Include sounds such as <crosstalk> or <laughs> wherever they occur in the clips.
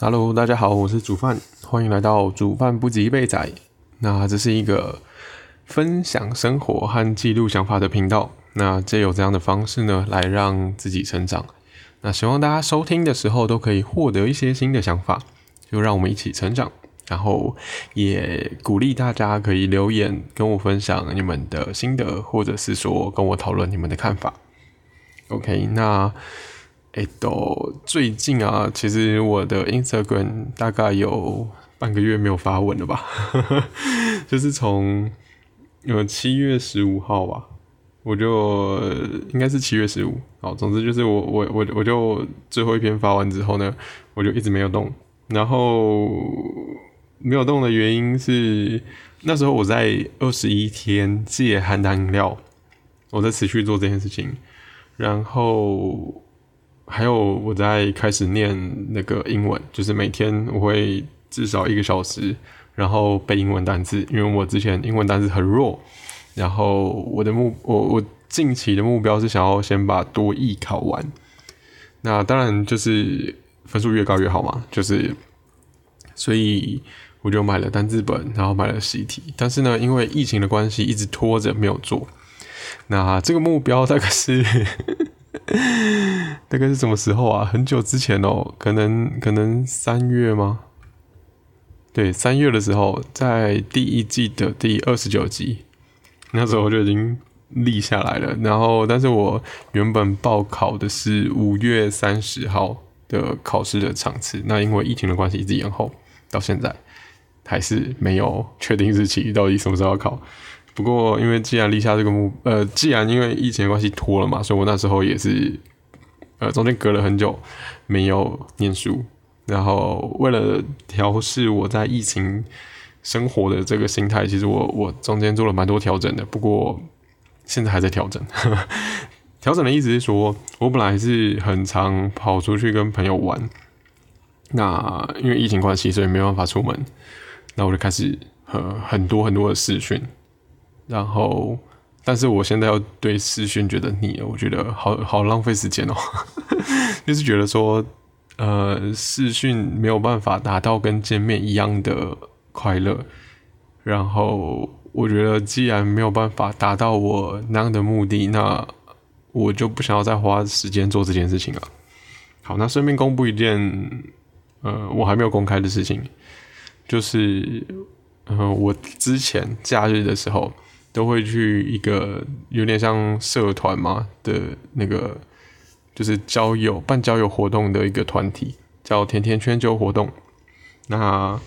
Hello，大家好，我是煮饭，欢迎来到煮饭不急备仔。那这是一个分享生活和记录想法的频道。那借有这样的方式呢，来让自己成长。那希望大家收听的时候都可以获得一些新的想法，就让我们一起成长。然后也鼓励大家可以留言跟我分享你们的心得，或者是说跟我讨论你们的看法。OK，那。哎，都最近啊，其实我的 Instagram 大概有半个月没有发文了吧，<laughs> 就是从呃七月十五号吧，我就应该是七月十五，好，总之就是我我我我就最后一篇发完之后呢，我就一直没有动，然后没有动的原因是那时候我在二十一天戒含糖饮料，我在持续做这件事情，然后。还有我在开始念那个英文，就是每天我会至少一个小时，然后背英文单词，因为我之前英文单词很弱。然后我的目我我近期的目标是想要先把多译考完。那当然就是分数越高越好嘛，就是所以我就买了单字本，然后买了习题。但是呢，因为疫情的关系，一直拖着没有做。那这个目标大概是。大概是什么时候啊？很久之前哦，可能可能三月吗？对，三月的时候，在第一季的第二十九集，那时候就已经立下来了。然后，但是我原本报考的是五月三十号的考试的场次，那因为疫情的关系，一直延后到现在，还是没有确定日期，到底什么时候要考。不过，因为既然立下这个目，呃，既然因为疫情的关系拖了嘛，所以我那时候也是，呃，中间隔了很久没有念书，然后为了调试我在疫情生活的这个心态，其实我我中间做了蛮多调整的。不过现在还在调整，调整的意思是说，我本来是很常跑出去跟朋友玩，那因为疫情关系，所以没办法出门，那我就开始呃很多很多的视讯。然后，但是我现在要对视讯觉得腻了，我觉得好好浪费时间哦，<laughs> 就是觉得说，呃，视讯没有办法达到跟见面一样的快乐。然后我觉得，既然没有办法达到我那样的目的，那我就不想要再花时间做这件事情了。好，那顺便公布一件，呃，我还没有公开的事情，就是，呃，我之前假日的时候。都会去一个有点像社团嘛的那个，就是交友办交友活动的一个团体，叫甜甜圈就活动。那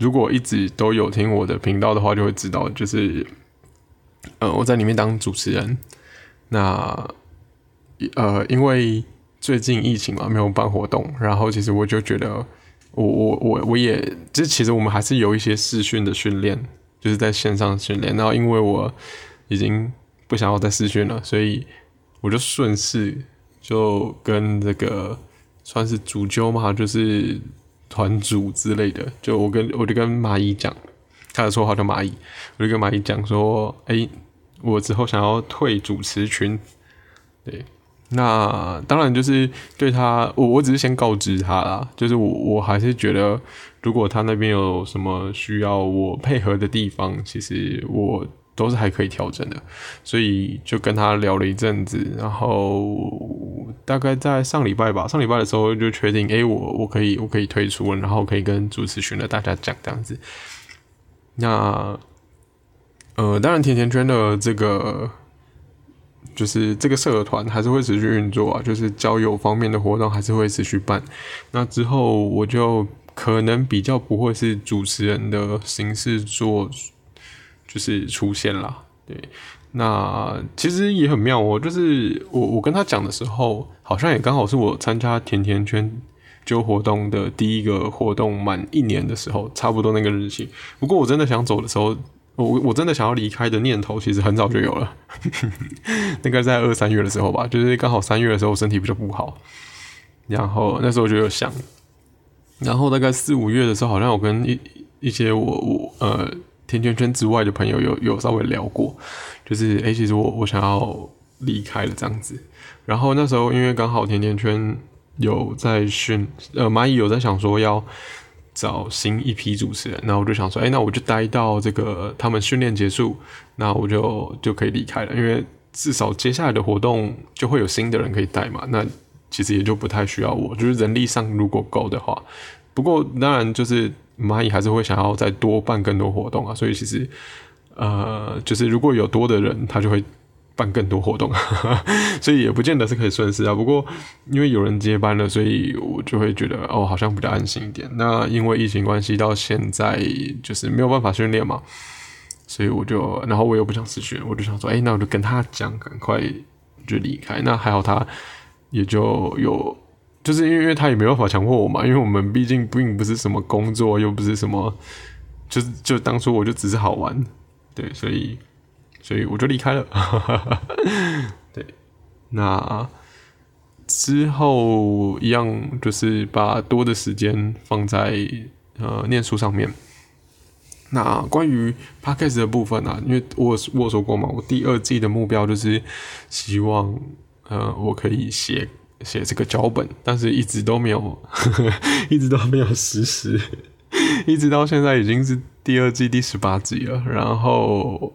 如果一直都有听我的频道的话，就会知道，就是呃我在里面当主持人。那呃因为最近疫情嘛，没有办活动，然后其实我就觉得，我我我我也，这其实我们还是有一些视讯的训练。就是在线上训练，然后因为我已经不想要再试训了，所以我就顺势就跟这个算是主揪嘛，就是团主之类的，就我跟我就跟蚂蚁讲，他的绰号叫蚂蚁，我就跟蚂蚁讲说，哎，我之后想要退主持群，对。那当然就是对他，我我只是先告知他啦，就是我我还是觉得，如果他那边有什么需要我配合的地方，其实我都是还可以调整的，所以就跟他聊了一阵子，然后大概在上礼拜吧，上礼拜的时候就确定，哎，我我可以我可以退出了，然后可以跟主持群的大家讲这样子。那呃，当然甜甜圈的这个。就是这个社团还是会持续运作啊，就是交友方面的活动还是会持续办。那之后我就可能比较不会是主持人的形式做，就是出现啦。对，那其实也很妙哦，就是我我跟他讲的时候，好像也刚好是我参加甜甜圈揪活动的第一个活动满一年的时候，差不多那个日期。不过我真的想走的时候。我我真的想要离开的念头，其实很早就有了，<laughs> 那个在二三月的时候吧，就是刚好三月的时候身体比较不好，然后那时候我就有想，然后大概四五月的时候，好像我跟一一些我我呃甜甜圈之外的朋友有有稍微聊过，就是诶，其实我我想要离开了这样子，然后那时候因为刚好甜甜圈有在训，呃，蚂蚁有在想说要找新一批主持人，那我就想说，哎，那我就待到这个他们训练结束，那我就就可以离开了，因为至少接下来的活动就会有新的人可以带嘛，那其实也就不太需要我，就是人力上如果够的话，不过当然就是蚂蚁还是会想要再多办更多活动啊，所以其实呃，就是如果有多的人，他就会。办更多活动，<laughs> 所以也不见得是可以顺势啊。不过因为有人接班了，所以我就会觉得哦，好像比较安心一点。那因为疫情关系，到现在就是没有办法训练嘛，所以我就，然后我又不想辞训，我就想说，哎，那我就跟他讲，赶快就离开。那还好，他也就有，就是因为他也没办法强迫我嘛，因为我们毕竟并不是什么工作，又不是什么，就就当初我就只是好玩，对，所以。所以我就离开了。<laughs> 对，那之后一样就是把多的时间放在呃念书上面。那关于 podcast 的部分呢？因为我我说过嘛，我第二季的目标就是希望呃我可以写写这个脚本，但是一直都没有，<laughs> 一直都没有实施，<laughs> 一直到现在已经是第二季第十八集了，然后。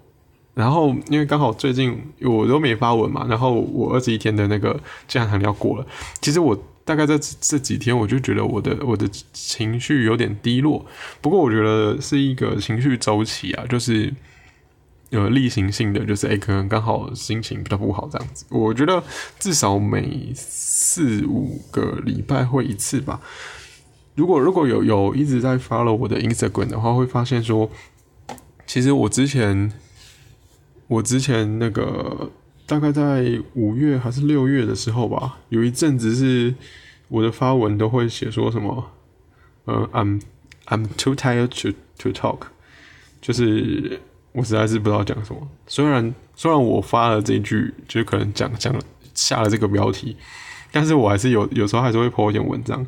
然后，因为刚好最近我都没发文嘛，然后我二十一天的那个健康糖要过了。其实我大概在这几天，我就觉得我的我的情绪有点低落。不过我觉得是一个情绪周期啊，就是有例行性的，就是哎，可能刚好心情比较不好这样子。我觉得至少每四五个礼拜会一次吧。如果如果有有一直在 follow 我的 Instagram 的话，会发现说，其实我之前。我之前那个大概在五月还是六月的时候吧，有一阵子是我的发文都会写说什么，呃，I'm I'm too tired to to talk，就是我实在是不知道讲什么。虽然虽然我发了这一句，就是可能讲讲下了这个标题，但是我还是有有时候还是会 po 一点文章。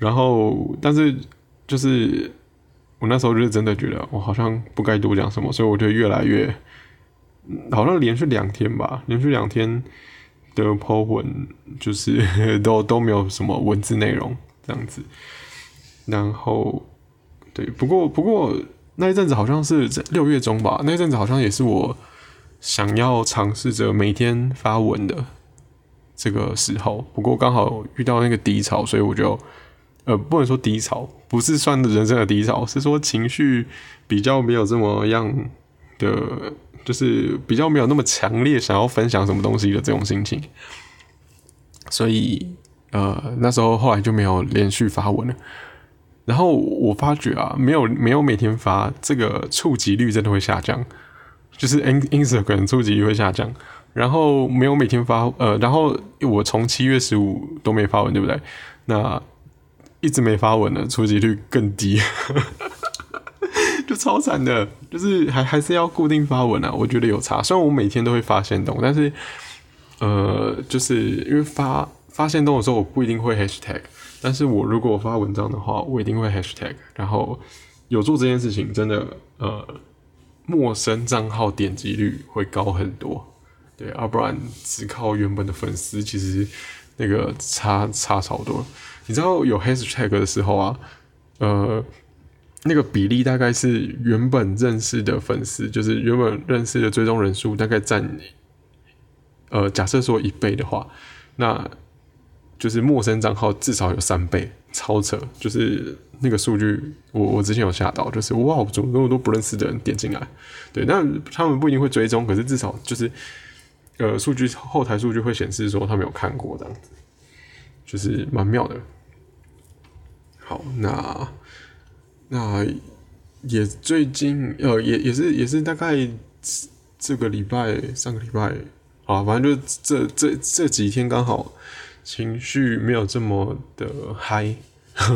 然后，但是就是我那时候就是真的觉得我好像不该多讲什么，所以我就越来越。好像连续两天吧，连续两天的 po 文就是 <laughs> 都都没有什么文字内容这样子。然后，对，不过不过那一阵子好像是在六月中吧，那一阵子好像也是我想要尝试着每天发文的这个时候。不过刚好遇到那个低潮，所以我就呃不能说低潮，不是算人生的低潮，是说情绪比较没有这么样的。就是比较没有那么强烈想要分享什么东西的这种心情，所以呃那时候后来就没有连续发文了。然后我发觉啊，没有没有每天发，这个触及率真的会下降，就是 In Instagram 触及率会下降。然后没有每天发，呃，然后我从七月十五都没发文，对不对？那一直没发文的触及率更低。就超惨的，就是还还是要固定发文啊。我觉得有差，虽然我每天都会发现动，但是呃，就是因为发发现动的时候，我不一定会 hashtag，但是我如果发文章的话，我一定会 hashtag。然后有做这件事情，真的呃，陌生账号点击率会高很多。对，要不然只靠原本的粉丝，其实那个差差超多。你知道有 hashtag 的时候啊，呃。那个比例大概是原本认识的粉丝，就是原本认识的追踪人数大概占，呃，假设说一倍的话，那就是陌生账号至少有三倍，超扯！就是那个数据，我我之前有吓到，就是哇，怎么那么多不认识的人点进来？对，那他们不一定会追踪，可是至少就是，呃，数据后台数据会显示说他们有看过这样子，就是蛮妙的。好，那。那也最近呃也也是也是大概这个礼拜上个礼拜啊，反正就这这这几天刚好情绪没有这么的嗨，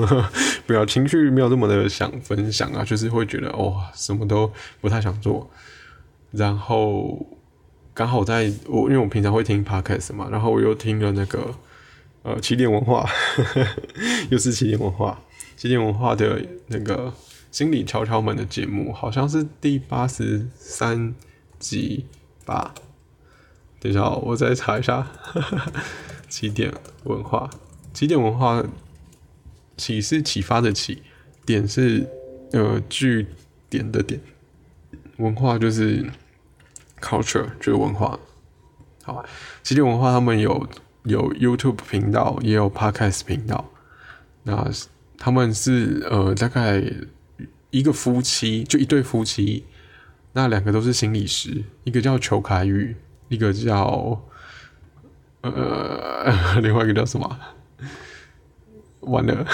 <laughs> 不要情绪没有这么的想分享啊，就是会觉得哇什么都不太想做，然后刚好在我因为我平常会听 podcast 嘛，然后我又听了那个呃起点文化，<laughs> 又是起点文化。起点文化的那个心理敲敲门的节目，好像是第八十三集吧。等一下，我再查一下。<laughs> 起点文化，起点文化，启是启发的启，点是呃据点的点，文化就是 culture 这个文化。好，起点文化他们有有 YouTube 频道，也有 Podcast 频道。那他们是呃大概一个夫妻，就一对夫妻。那两个都是心理师，一个叫裘凯宇，一个叫呃，<laughs> 另外一个叫什么？完了，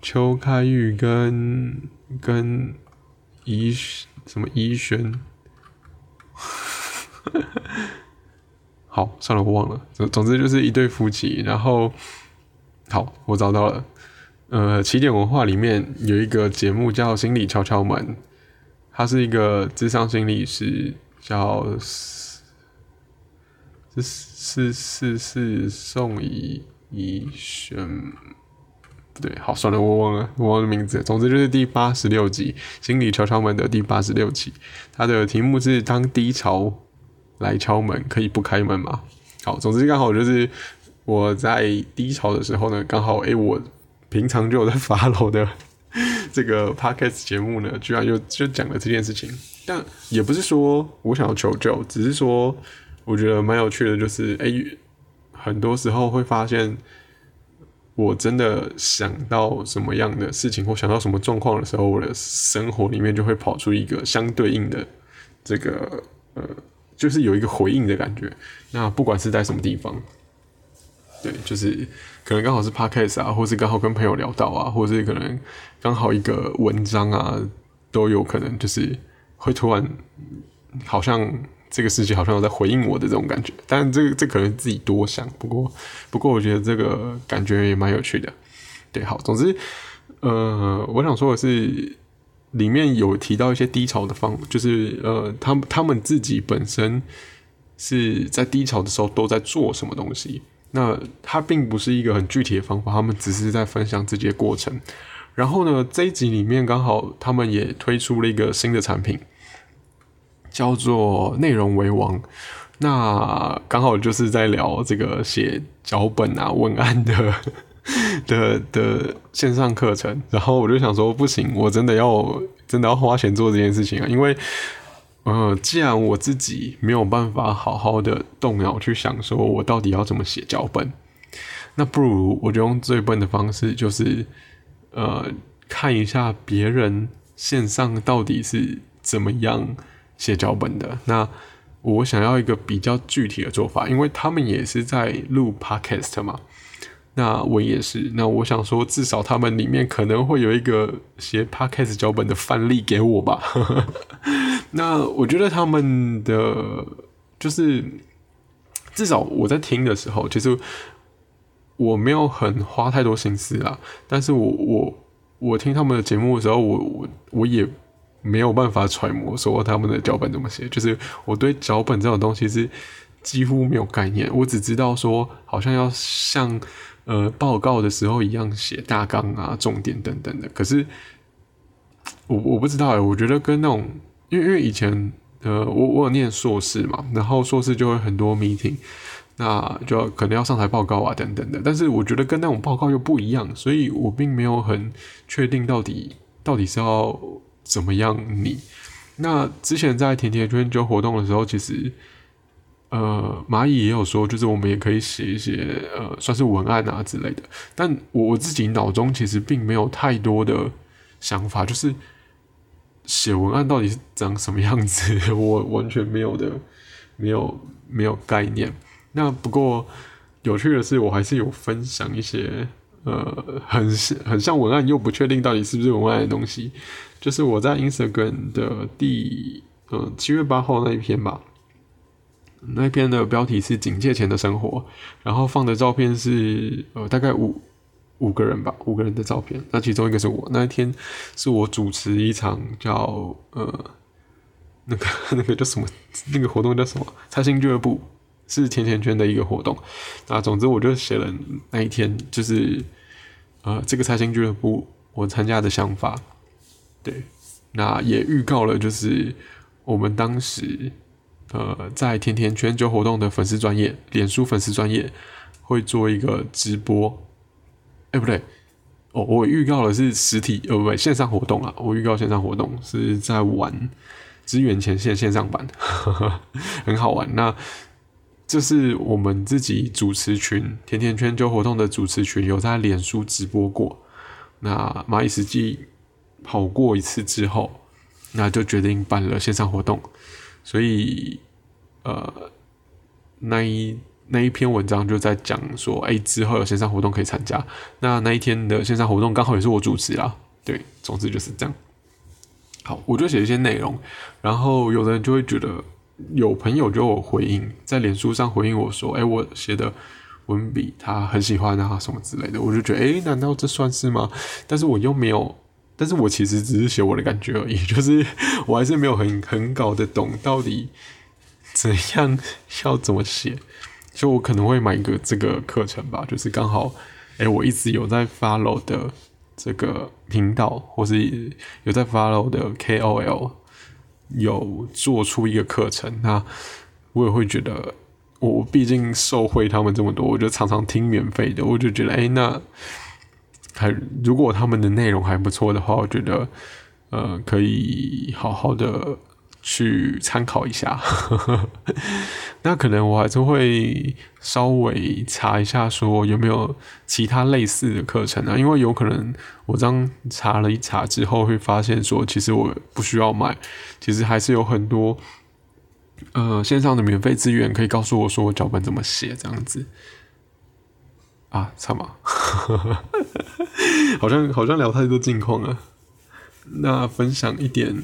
裘凯宇跟跟怡什么怡轩？<laughs> 好，算了，我忘了。总总之就是一对夫妻。然后，好，我找到了。呃，起点文化里面有一个节目叫《心理敲敲门》。它是一个智商心理师，叫是是是是宋怡怡轩，不对，好算了，我忘了，我忘了名字。总之就是第八十六集《心理敲敲门》的第八十六集，它的题目是“当低潮来敲门，可以不开门吗？”好，总之刚好就是我在低潮的时候呢，刚好诶，我平常就在发楼的。这个 <laughs> podcast 节目呢，居然就就讲了这件事情，但也不是说我想要求救，只是说我觉得蛮有趣的，就是哎，很多时候会发现，我真的想到什么样的事情或想到什么状况的时候，我的生活里面就会跑出一个相对应的这个呃，就是有一个回应的感觉。那不管是在什么地方。对，就是可能刚好是 podcast 啊，或是刚好跟朋友聊到啊，或是可能刚好一个文章啊，都有可能就是会突然好像这个世界好像有在回应我的这种感觉。但这这可能自己多想，不过不过我觉得这个感觉也蛮有趣的。对，好，总之，呃，我想说的是，里面有提到一些低潮的方，就是呃，他们他们自己本身是在低潮的时候都在做什么东西。那它并不是一个很具体的方法，他们只是在分享自己的过程。然后呢，这一集里面刚好他们也推出了一个新的产品，叫做内容为王。那刚好就是在聊这个写脚本啊、文案的 <laughs> 的的线上课程。然后我就想说，不行，我真的要真的要花钱做这件事情啊，因为。呃，既然我自己没有办法好好的动脑去想，说我到底要怎么写脚本，那不如我就用最笨的方式，就是呃，看一下别人线上到底是怎么样写脚本的。那我想要一个比较具体的做法，因为他们也是在录 podcast 嘛。那我也是，那我想说，至少他们里面可能会有一个写 podcast 脚本的范例给我吧。<laughs> 那我觉得他们的就是至少我在听的时候，其实我没有很花太多心思啊。但是我我我听他们的节目的时候，我我我也没有办法揣摩说他们的脚本怎么写。就是我对脚本这种东西是几乎没有概念，我只知道说好像要像。呃，报告的时候一样写大纲啊、重点等等的。可是我我不知道哎，我觉得跟那种，因为因为以前呃，我我有念硕士嘛，然后硕士就会很多 meeting，那就可能要上台报告啊等等的。但是我觉得跟那种报告又不一样，所以我并没有很确定到底到底是要怎么样你。那之前在甜甜圈就活动的时候，其实。呃，蚂蚁也有说，就是我们也可以写一些呃，算是文案啊之类的。但我我自己脑中其实并没有太多的想法，就是写文案到底是长什么样子，我完全没有的，没有没有概念。那不过有趣的是，我还是有分享一些呃，很很像文案又不确定到底是不是文案的东西，就是我在 Instagram 的第呃七月八号那一篇吧。那篇的标题是“警戒前的生活”，然后放的照片是呃大概五五个人吧，五个人的照片。那其中一个是我，那一天是我主持一场叫呃那个 <laughs> 那个叫什么那个活动叫什么？财星俱乐部是甜甜圈的一个活动。那总之我就写了那一天就是呃这个财星俱乐部我参加的想法，对，那也预告了就是我们当时。呃，在甜甜圈就活动的粉丝专业，脸书粉丝专业会做一个直播，哎，不对，哦，我预告的是实体，呃，不对，线上活动啊，我预告线上活动是在玩支援前线线上版，<laughs> 很好玩。那这是我们自己主持群甜甜圈就活动的主持群有在脸书直播过，那蚂蚁实际跑过一次之后，那就决定办了线上活动，所以。呃，那一那一篇文章就在讲说，哎，之后有线上活动可以参加。那那一天的线上活动刚好也是我主持啦，对，总之就是这样。好，我就写一些内容，然后有的人就会觉得，有朋友就有回应，在脸书上回应我说，哎，我写的文笔他很喜欢啊，什么之类的。我就觉得，哎，难道这算是吗？但是我又没有，但是我其实只是写我的感觉而已，<laughs> 就是我还是没有很很搞得懂到底。怎样要怎么写？就我可能会买一个这个课程吧，就是刚好，哎，我一直有在 follow 的这个频道，或是有在 follow 的 KOL，有做出一个课程，那我也会觉得，我毕竟受惠他们这么多，我就常常听免费的，我就觉得，哎，那还如果他们的内容还不错的话，我觉得，呃，可以好好的。去参考一下，<laughs> 那可能我还是会稍微查一下，说有没有其他类似的课程啊？因为有可能我这样查了一查之后，会发现说，其实我不需要买，其实还是有很多呃线上的免费资源可以告诉我说我脚本怎么写这样子啊？差吗？<laughs> 好像好像聊太多近况了，那分享一点。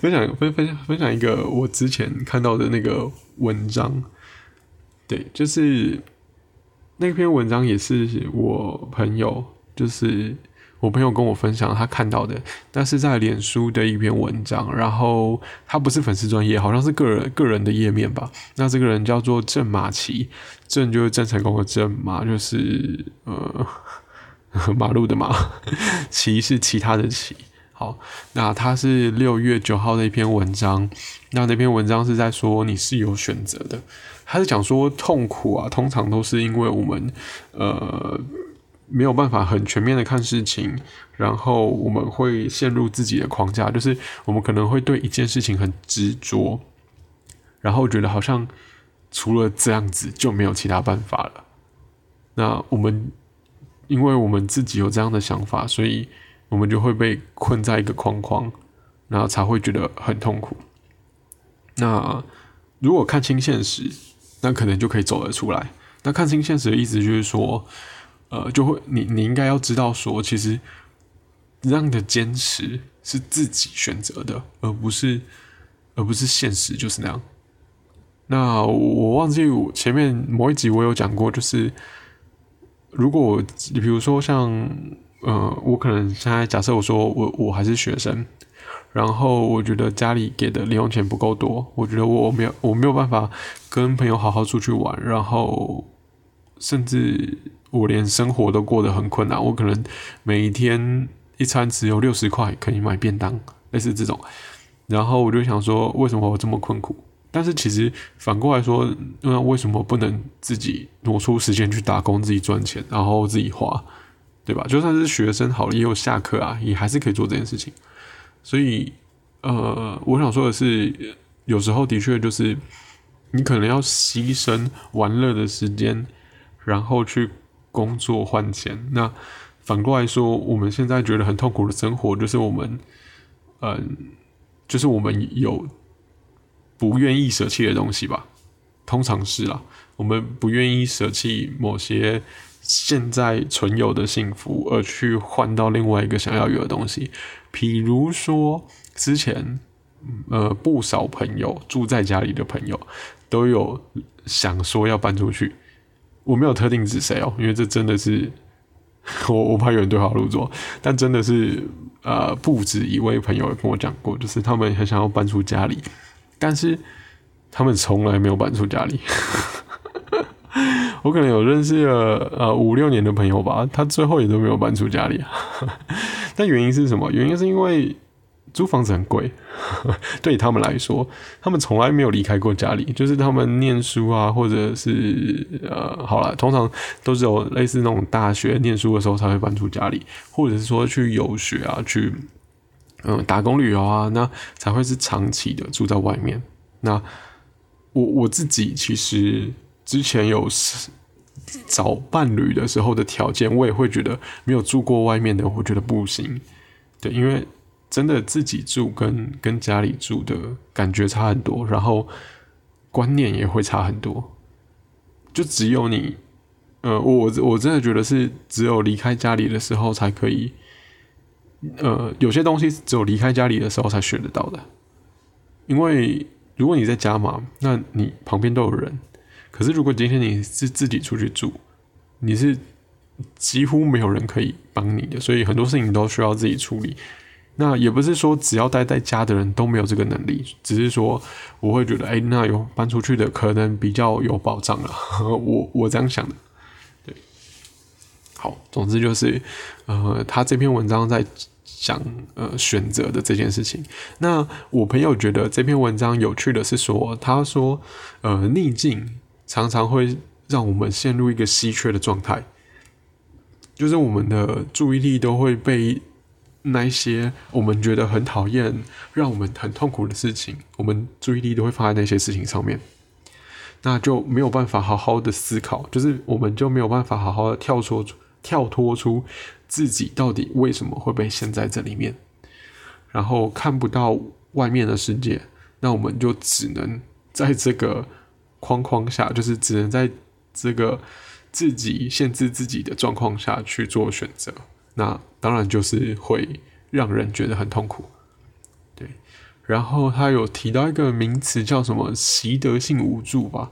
分享分分享分享一个我之前看到的那个文章，对，就是那篇文章也是我朋友，就是我朋友跟我分享他看到的，但是在脸书的一篇文章，然后他不是粉丝专业，好像是个人个人的页面吧。那这个人叫做郑马奇，郑就是郑成功的郑，马就是呃 <laughs> 马路的马，奇是其他的奇。好，那他是六月九号的一篇文章，那那篇文章是在说你是有选择的，他是讲说痛苦啊，通常都是因为我们呃没有办法很全面的看事情，然后我们会陷入自己的框架，就是我们可能会对一件事情很执着，然后觉得好像除了这样子就没有其他办法了。那我们因为我们自己有这样的想法，所以。我们就会被困在一个框框，然后才会觉得很痛苦。那如果看清现实，那可能就可以走得出来。那看清现实的意思就是说，呃，就会你你应该要知道说，其实这样的坚持是自己选择的，而不是而不是现实就是那样。那我忘记我前面某一集我有讲过，就是如果我比如说像。呃，我可能现在假设我说我我还是学生，然后我觉得家里给的零用钱不够多，我觉得我没有我没有办法跟朋友好好出去玩，然后甚至我连生活都过得很困难，我可能每一天一餐只有六十块可以买便当，类似这种，然后我就想说为什么我这么困苦？但是其实反过来说，那为什么不能自己挪出时间去打工，自己赚钱，然后自己花？对吧？就算是学生好了，也有下课啊，也还是可以做这件事情。所以，呃，我想说的是，有时候的确就是你可能要牺牲玩乐的时间，然后去工作换钱。那反过来说，我们现在觉得很痛苦的生活，就是我们，嗯，就是我们有不愿意舍弃的东西吧？通常是啦，我们不愿意舍弃某些。现在存有的幸福，而去换到另外一个想要有的东西，譬如说之前，呃，不少朋友住在家里的朋友都有想说要搬出去。我没有特定指谁哦，因为这真的是 <laughs> 我我怕有人对号入座，但真的是呃不止一位朋友跟我讲过，就是他们很想要搬出家里，但是他们从来没有搬出家里。<laughs> 我可能有认识了呃五六年的朋友吧，他最后也都没有搬出家里。<laughs> 但原因是什么？原因是因为租房子很贵，<laughs> 对他们来说，他们从来没有离开过家里。就是他们念书啊，或者是呃，好了，通常都是有类似那种大学念书的时候才会搬出家里，或者是说去游学啊，去嗯打工旅游啊，那才会是长期的住在外面。那我我自己其实之前有找伴侣的时候的条件，我也会觉得没有住过外面的，我觉得不行。对，因为。真的自己住跟跟家里住的感觉差很多，然后观念也会差很多。就只有你，呃，我我真的觉得是只有离开家里的时候才可以，呃，有些东西只有离开家里的时候才学得到的。因为如果你在家嘛，那你旁边都有人。可是如果今天你是自己出去住，你是几乎没有人可以帮你的，所以很多事情都需要自己处理。那也不是说只要待在家的人都没有这个能力，只是说我会觉得，哎，那有搬出去的可能比较有保障了。<laughs> 我我这样想的，对。好，总之就是，呃，他这篇文章在讲呃选择的这件事情。那我朋友觉得这篇文章有趣的是说，他说，呃，逆境常常会让我们陷入一个稀缺的状态，就是我们的注意力都会被。那一些我们觉得很讨厌、让我们很痛苦的事情，我们注意力都会放在那些事情上面，那就没有办法好好的思考，就是我们就没有办法好好的跳出、跳脱出自己到底为什么会被陷在这里面，然后看不到外面的世界，那我们就只能在这个框框下，就是只能在这个自己限制自己的状况下去做选择。那当然就是会让人觉得很痛苦，对。然后他有提到一个名词叫什么习得性无助吧，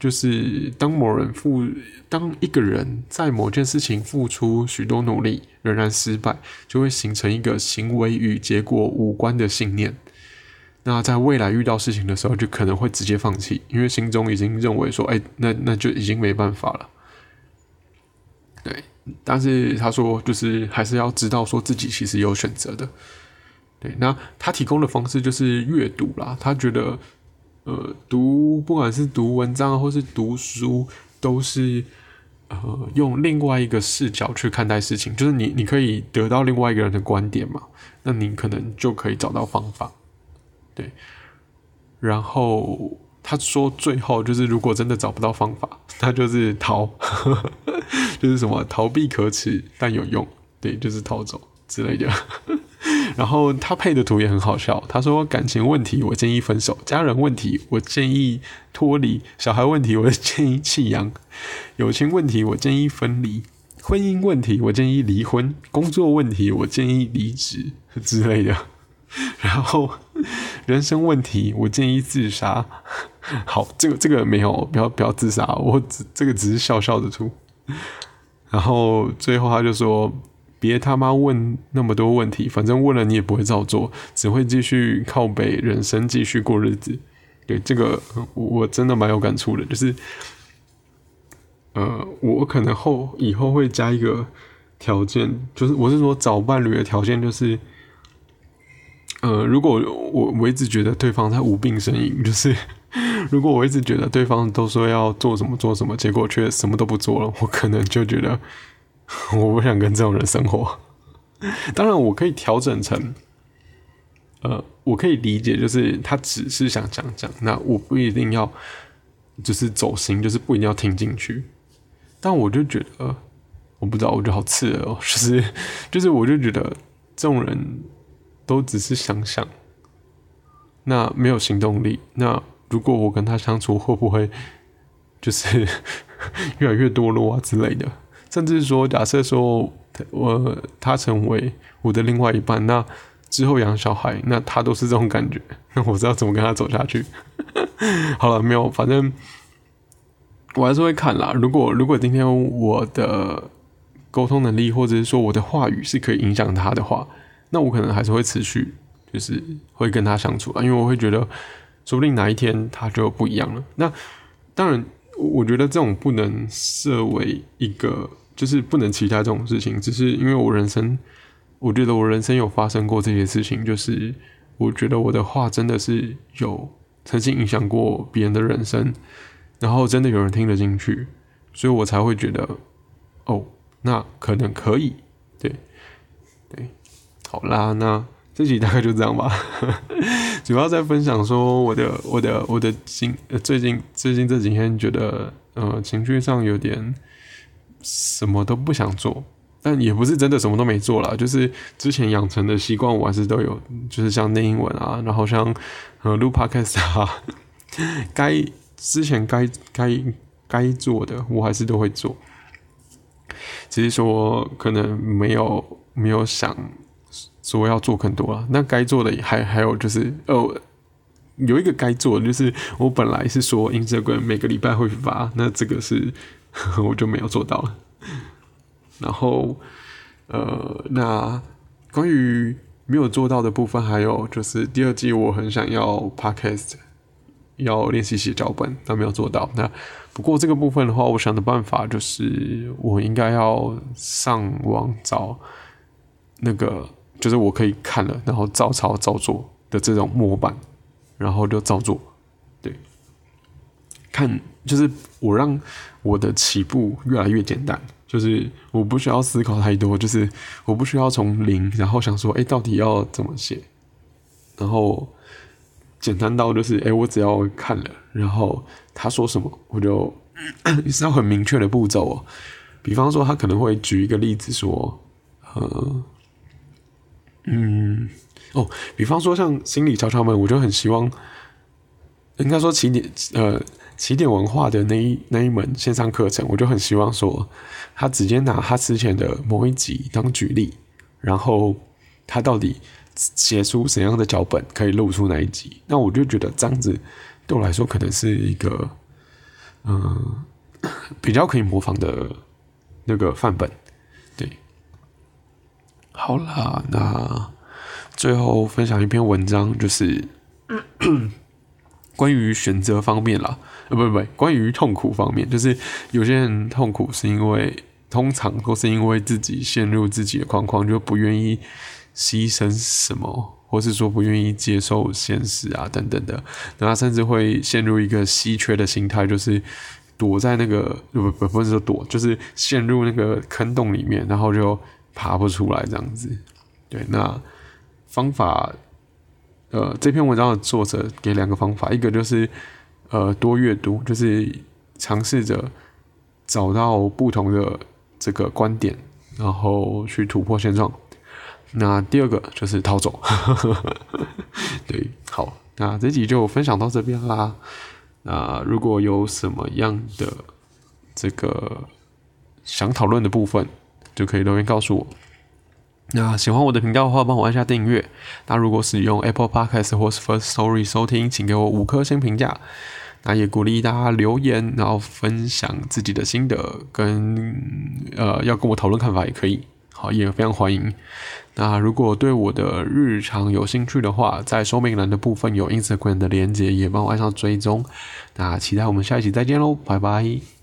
就是当某人付，当一个人在某件事情付出许多努力仍然失败，就会形成一个行为与结果无关的信念。那在未来遇到事情的时候，就可能会直接放弃，因为心中已经认为说，哎，那那就已经没办法了，但是他说，就是还是要知道说自己其实有选择的。对，那他提供的方式就是阅读啦。他觉得，呃，读不管是读文章或是读书，都是呃用另外一个视角去看待事情，就是你你可以得到另外一个人的观点嘛，那你可能就可以找到方法。对，然后。他说：“最后就是，如果真的找不到方法，<laughs> 他就是逃，<laughs> 就是什么逃避可耻但有用，对，就是逃走之类的。<laughs> 然后他配的图也很好笑。他说：感情问题，我建议分手；家人问题，我建议脱离；小孩问题，我建议弃养；友情问题，我建议分离；婚姻问题，我建议离婚；工作问题，我建议离职之类的。” <laughs> 然后，人生问题，我建议自杀。<laughs> 好，这个这个没有，不要不要自杀，我只这个只是笑笑的出。然后最后他就说：“别他妈问那么多问题，反正问了你也不会照做，只会继续靠北，人生继续过日子。”对这个我真的蛮有感触的，就是，呃，我可能后以后会加一个条件，就是我是说找伴侣的条件就是。呃，如果我我一直觉得对方在无病呻吟，就是 <laughs> 如果我一直觉得对方都说要做什么做什么，结果却什么都不做了，我可能就觉得 <laughs> 我不想跟这种人生活。当然，我可以调整成，呃，我可以理解，就是他只是想讲讲，那我不一定要就是走心，就是不一定要听进去。但我就觉得，我不知道，我觉得好刺耳哦，就是 <laughs> 就是我就觉得这种人。都只是想想，那没有行动力。那如果我跟他相处，会不会就是 <laughs> 越来越堕落啊之类的？甚至说，假设说我他成为我的另外一半，那之后养小孩，那他都是这种感觉，<laughs> 那我知道怎么跟他走下去。<laughs> 好了，没有，反正我还是会看啦。如果如果今天我的沟通能力，或者是说我的话语是可以影响他的话。那我可能还是会持续，就是会跟他相处啊，因为我会觉得，说不定哪一天他就不一样了。那当然，我觉得这种不能设为一个，就是不能期待这种事情，只是因为我人生我觉得我人生有发生过这些事情，就是我觉得我的话真的是有曾经影响过别人的人生，然后真的有人听得进去，所以我才会觉得，哦，那可能可以，对，对，好啦，那这集大概就这样吧，<laughs> 主要在分享说我的我的我的今最近最近这几天觉得呃情绪上有点什么都不想做。但也不是真的什么都没做了，就是之前养成的习惯，我还是都有，就是像念英文啊，然后像呃录 podcast 啊，<laughs> 该之前该该该做的，我还是都会做。只是说可能没有没有想说要做更多啊。那该做的还还有就是哦，有一个该做的就是我本来是说 Instagram 每个礼拜会发，那这个是 <laughs> 我就没有做到了。然后，呃，那关于没有做到的部分，还有就是第二季我很想要 podcast，要练习写脚本，但没有做到。那不过这个部分的话，我想的办法就是我应该要上网找那个，就是我可以看了，然后照抄照做的这种模板，然后就照做。对，看就是我让我的起步越来越简单。就是我不需要思考太多，就是我不需要从零，然后想说，哎，到底要怎么写？然后简单到就是，哎，我只要看了，然后他说什么，我就 <coughs> 是要很明确的步骤哦。比方说，他可能会举一个例子说，呃，嗯，哦，比方说像心理敲敲门，我就很希望，应该说起点，呃。起点文化的那一那一门线上课程，我就很希望说，他直接拿他之前的某一集当举例，然后他到底写出怎样的脚本可以露出哪一集？那我就觉得这样子对我来说可能是一个嗯比较可以模仿的那个范本。对，好啦，那最后分享一篇文章，就是 <coughs> 关于选择方面啦。呃，不不不，关于痛苦方面，就是有些人痛苦是因为，通常都是因为自己陷入自己的框框，就不愿意牺牲什么，或是说不愿意接受现实啊等等的，然后甚至会陷入一个稀缺的心态，就是躲在那个不不不是说躲，就是陷入那个坑洞里面，然后就爬不出来这样子。对，那方法，呃，这篇文章的作者给两个方法，一个就是。呃，多阅读就是尝试着找到不同的这个观点，然后去突破现状。那第二个就是逃走。<laughs> 对，好，那这集就分享到这边啦。那如果有什么样的这个想讨论的部分，就可以留言告诉我。那喜欢我的频道的话，帮我按下订阅。那如果使用 Apple Podcast 或是 First Story 收听，请给我五颗星评价。那也鼓励大家留言，然后分享自己的心得，跟呃要跟我讨论看法也可以，好也非常欢迎。那如果对我的日常有兴趣的话，在说明栏的部分有 Instagram 的连接，也帮我按上追踪。那期待我们下一期再见喽，拜拜。